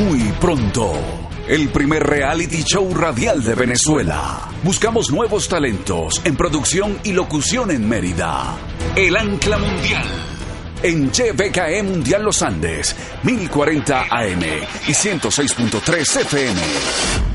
Muy pronto, el primer reality show radial de Venezuela. Buscamos nuevos talentos en producción y locución en Mérida. El Ancla Mundial. En YBKE Mundial Los Andes, 1040 AM y 106.3 FM.